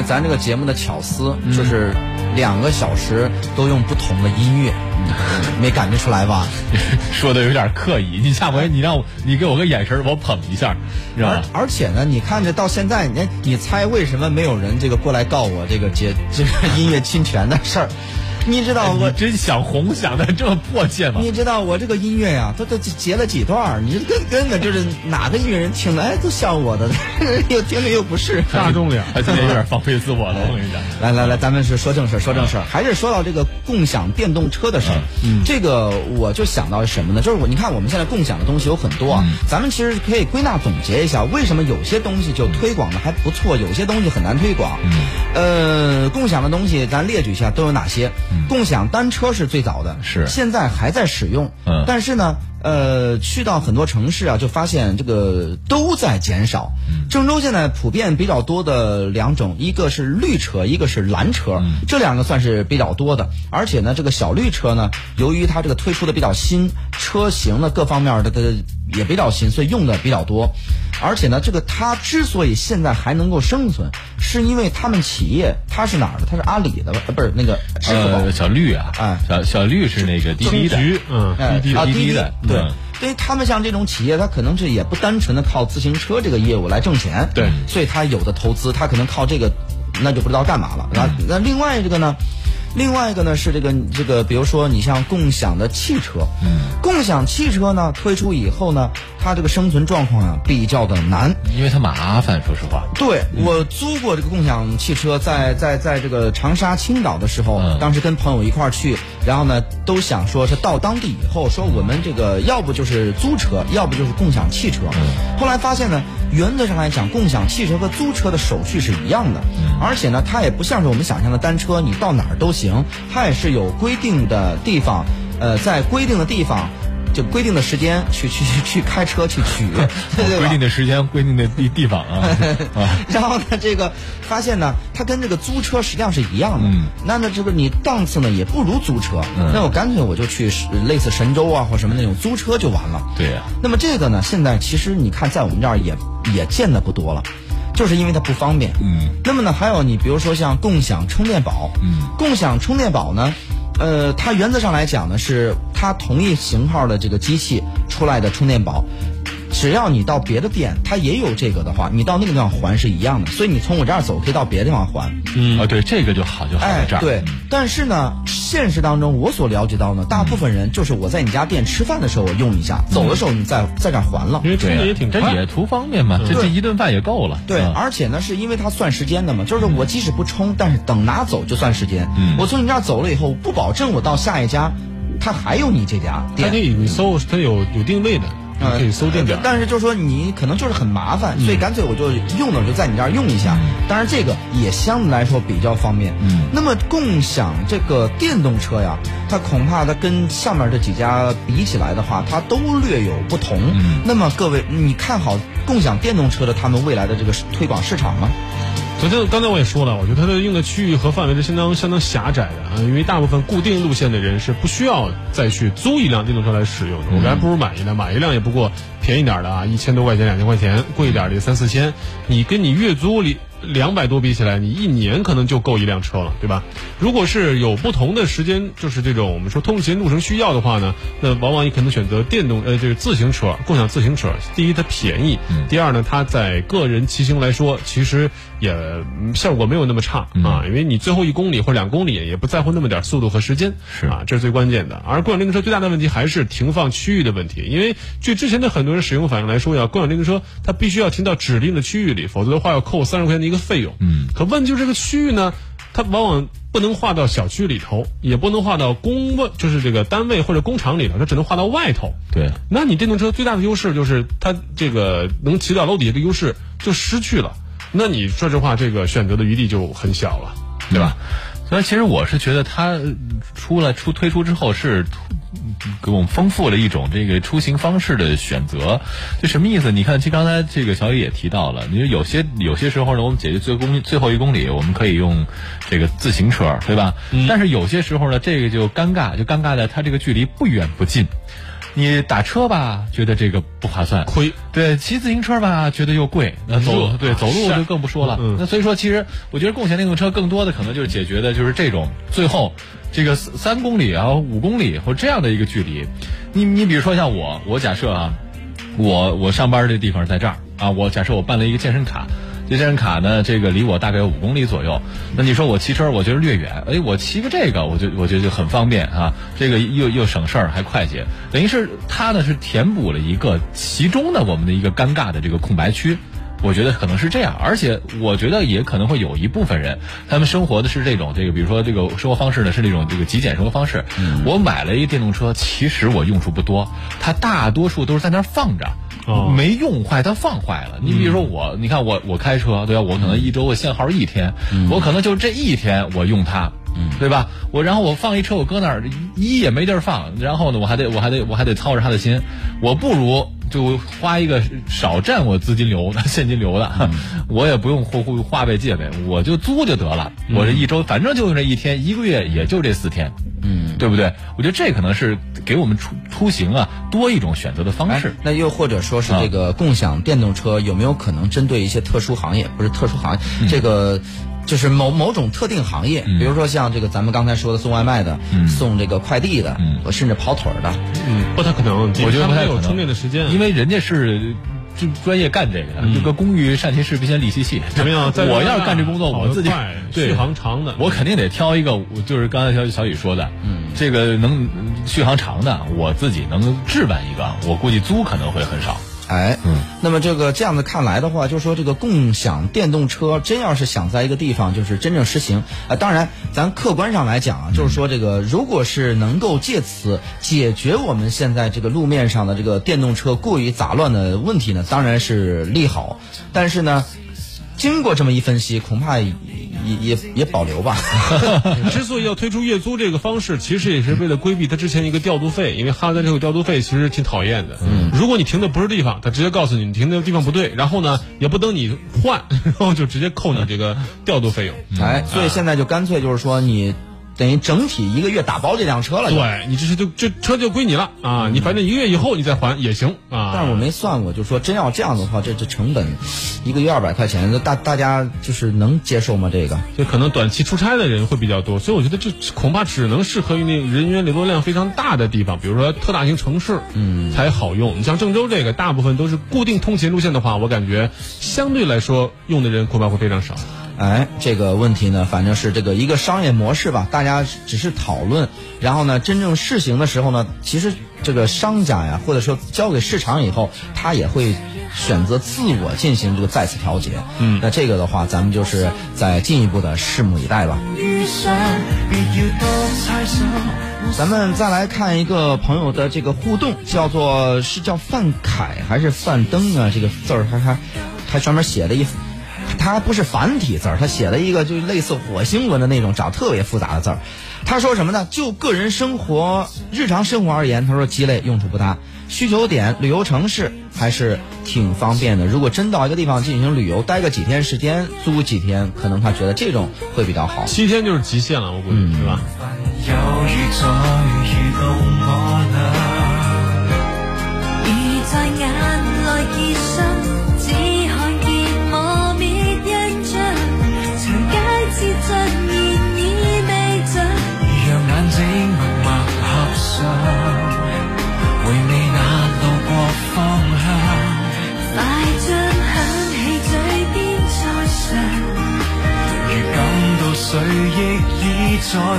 天咱这个节目的巧思就是两个小时都用不同的音乐，没感觉出来吧？说的有点刻意，你下回你让我你给我个眼神，我捧一下，知道而吧？而且呢，你看着到现在，你你猜为什么没有人这个过来告我这个节这个音乐侵权的事儿？你知道我你真想红想的这么迫切吗？你知道我这个音乐呀、它都截了几段儿，你这根根本就是哪个音乐人听了，哎，都像我的，又听着又不是。大众脸。他今天有点放飞自我了，我跟你讲。来来来，咱们是说正事儿，说正事儿，还是说到这个共享电动车的事儿。嗯，这个我就想到什么呢？就是我你看我们现在共享的东西有很多啊，咱们其实可以归纳总结一下，为什么有些东西就推广的还不错，有些东西很难推广。呃，共享的东西咱列举一下都有哪些？共享单车是最早的，是现在还在使用。嗯但是呢，呃，去到很多城市啊，就发现这个都在减少。郑州现在普遍比较多的两种，一个是绿车，一个是蓝车，这两个算是比较多的。而且呢，这个小绿车呢，由于它这个推出的比较新，车型呢各方面的它也比较新，所以用的比较多。而且呢，这个他之所以现在还能够生存，是因为他们企业他是哪儿的？他是阿里的吧，呃不是那个支付宝。呃，小绿啊，哎小小绿是那个滴滴的，嗯，哎滴滴啊，滴滴的对嗯，对于他们像这种企业，他可能是也不单纯的靠自行车这个业务来挣钱，对所以他有的投资，他可能靠这个，那就不知道干嘛了。那那另外这个呢？另外一个呢是这个这个，比如说你像共享的汽车，嗯，共享汽车呢推出以后呢，它这个生存状况啊比较的难，因为它麻烦，说实话。对我租过这个共享汽车，在在在这个长沙、青岛的时候，嗯。当时跟朋友一块儿去，然后呢都想说是到当地以后，说我们这个要不就是租车，要不就是共享汽车。后来发现呢，原则上来讲，共享汽车和租车的手续是一样的，而且呢，它也不像是我们想象的单车，你到哪儿都行，它也是有规定的地方，呃，在规定的地方。就规定的时间去去去去开车去取，对对吧规定的时间、规定的地地方啊 啊，然后呢，这个发现呢，它跟这个租车实际上是一样的。嗯那呢，这个你档次呢也不如租车。嗯那我干脆我就去类似神州啊或什么那种租车就完了。对呀、那么这个呢，现在其实你看在我们这儿也也见的不多了，就是因为它不方便。嗯。那么呢，还有你比如说像共享充电宝。嗯。共享充电宝呢，呃，它原则上来讲呢，是它同一型号的这个机器出来的充电宝。只要你到别的店，它也有这个的话，你到那个地方还是一样的。所以你从我这儿走，可以到别的地方还。嗯，哦，对，这个就好，就好在这儿。，哎对。但是呢，现实当中我所了解到呢，大部分人就是我在你家店吃饭的时候我用一下，走的时候你再在这儿还了因。为充的也挺快这也。图方便嘛，这这一顿饭也够了。对，嗯而且呢，是因为它算时间的嘛，就是我即使不充，但是等拿走就算时间。嗯我从你这儿走了以后，不保证我到下一家，他还有你这家店它可。以你搜，它有有定位的，你可以搜定点。但是就是说你可能就是很麻烦，所以干脆我就用了就在你这儿用一下。当然这个也相对来说比较方便。嗯那么共享这个电动车呀，它恐怕它跟上面这几家比起来的话，它都略有不同。嗯那么各位，你看好共享电动车的他们未来的这个推广市场吗？昨天刚才我也说了，我觉得它的用的区域和范围是相当相当狭窄的啊，因为大部分固定路线的人是不需要再去租一辆电动车来使用的，我还不如买一辆，买一辆也不过便宜点儿的啊，一千多块钱、两千块钱，贵一点儿的三四千，你跟你月租里两百多比起来，你一年可能就够一辆车了，对吧？如果是有不同的时间，就是这种我们说通勤路程需要的话呢，那往往你可能选择电动呃就是自行车，共享自行车。第一，它便宜；第二呢，它在个人骑行来说，其实也嗯效果没有那么差啊，因为你最后一公里或两公里也不在乎那么点速度和时间，是啊，这是最关键的。而共享电动车最大的问题还是停放区域的问题，因为据之前的很多人使用反应来说呀，共享电动车它必须要停到指定的区域里，否则的话要扣三十块钱的一个费用。嗯，可问题就是这个区域呢，它往往不能划到小区里头，也不能划到公问，就是这个单位或者工厂里头，它只能划到外头。对，那你电动车最大的优势就是它这个能骑到楼底下的优势就失去了。那你说实话，这个选择的余地就很小了，对吧？所以其实我是觉得它呃出来出推出之后是给我们丰富了一种这个出行方式的选择。这什么意思？你看，其实刚才这个小雨也提到了，你说有些有些时候呢，我们解决最公最后一公里，我们可以用这个自行车，对吧？但是有些时候呢，这个就尴尬，就尴尬在它这个距离不远不近。你打车吧，觉得这个不划算，亏。对，骑自行车吧，觉得又贵。那走对走路就更不说了。那所以说，其实我觉得共享电动车更多的可能就是解决的就是这种最后这个三公里啊、五公里或这样的一个距离。你你比如说像我，我假设啊，我我上班的地方在这儿啊，我假设我办了一个健身卡。这健身卡呢，这个离我大概有五公里左右。那你说我骑车，我觉得略远。哎，我骑个这个，我就我觉得就很方便啊。这个又又省事儿，还快捷。等于是它呢是填补了一个其中的我们的一个尴尬的这个空白区。我觉得可能是这样，而且我觉得也可能会有一部分人，他们生活的是这种这个，比如说这个生活方式呢是那种这个极简生活方式。我买了一电动车，其实我用处不多，它大多数都是在那儿放着。没用坏，它放坏了。你比如说我，你看我我开车，对吧？我可能一周我限号一天，我可能就这一天我用它，对吧？我然后我放一车，我搁那儿一也没地儿放，然后呢，我还得我还得我还得操着他的心，我不如就花一个少占我资金流的现金流的，我也不用花花呗借呗，我就租就得了。我这一周反正就用这一天，一个月也就这四天。嗯，对不对？我觉得这可能是给我们出出行啊多一种选择的方式。那又或者说是这个共享电动车有没有可能针对一些特殊行业？不是特殊行业，这个就是某某种特定行业，比如说像这个咱们刚才说的送外卖的、送这个快递的，甚至跑腿的。嗯，不太可能。我觉得不太有充电的时间，因为人家是。就专业干这个的，这个工欲善其事，必先利其器。怎么样？我要是干这工作，我自己续航长的，我肯定得挑一个，就是刚才小小雨说的，嗯，这个能续航长的，我自己能置办一个，我估计租可能会很少。哎，嗯，那么这个这样子看来的话，就是说这个共享电动车真要是想在一个地方就是真正实行，啊，当然咱客观上来讲啊，就是说这个如果是能够借此解决我们现在这个路面上的这个电动车过于杂乱的问题呢，当然是利好，但是呢。经过这么一分析，恐怕也也也保留吧。之所以要推出月租这个方式，其实也是为了规避他之前一个调度费，因为哈德这个调度费其实挺讨厌的。嗯，如果你停的不是地方，他直接告诉你你停的地方不对，然后呢也不等你换，然后就直接扣你这个调度费用。哎，所以现在就干脆就是说你。等于整体一个月打包这辆车了，对你这是就这车就归你了啊！你反正一个月以后你再还也行啊。但是我没算过，就说真要这样的话，这这成本一个月二百块钱，大大家就是能接受吗？这个就可能短期出差的人会比较多，所以我觉得这恐怕只能适合于那人员流动量非常大的地方，比如说特大型城市，嗯，才好用。你像郑州这个，大部分都是固定通勤路线的话，我感觉相对来说用的人恐怕会非常少。哎，这个问题呢，反正是这个一个商业模式吧，大家只是讨论，然后呢，真正试行的时候呢，其实这个商家呀，或者说交给市场以后，他也会选择自我进行这个再次调节。嗯，那这个的话，咱们就是再进一步的拭目以待吧。咱们再来看一个朋友的这个互动，叫做是叫范凯还是范登啊？这个字儿还还还专门写了一。他不是繁体字儿，他写了一个就类似火星文的那种，长特别复杂的字儿。他说什么呢？就个人生活、日常生活而言，他说鸡肋，用处不大。需求点旅游城市还是挺方便的。如果真到一个地方进行旅游，待个几天时间，租几天，可能他觉得这种会比较好。七天就是极限了，我估计是吧？谁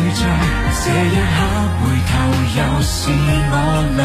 这一刻回头又是我俩。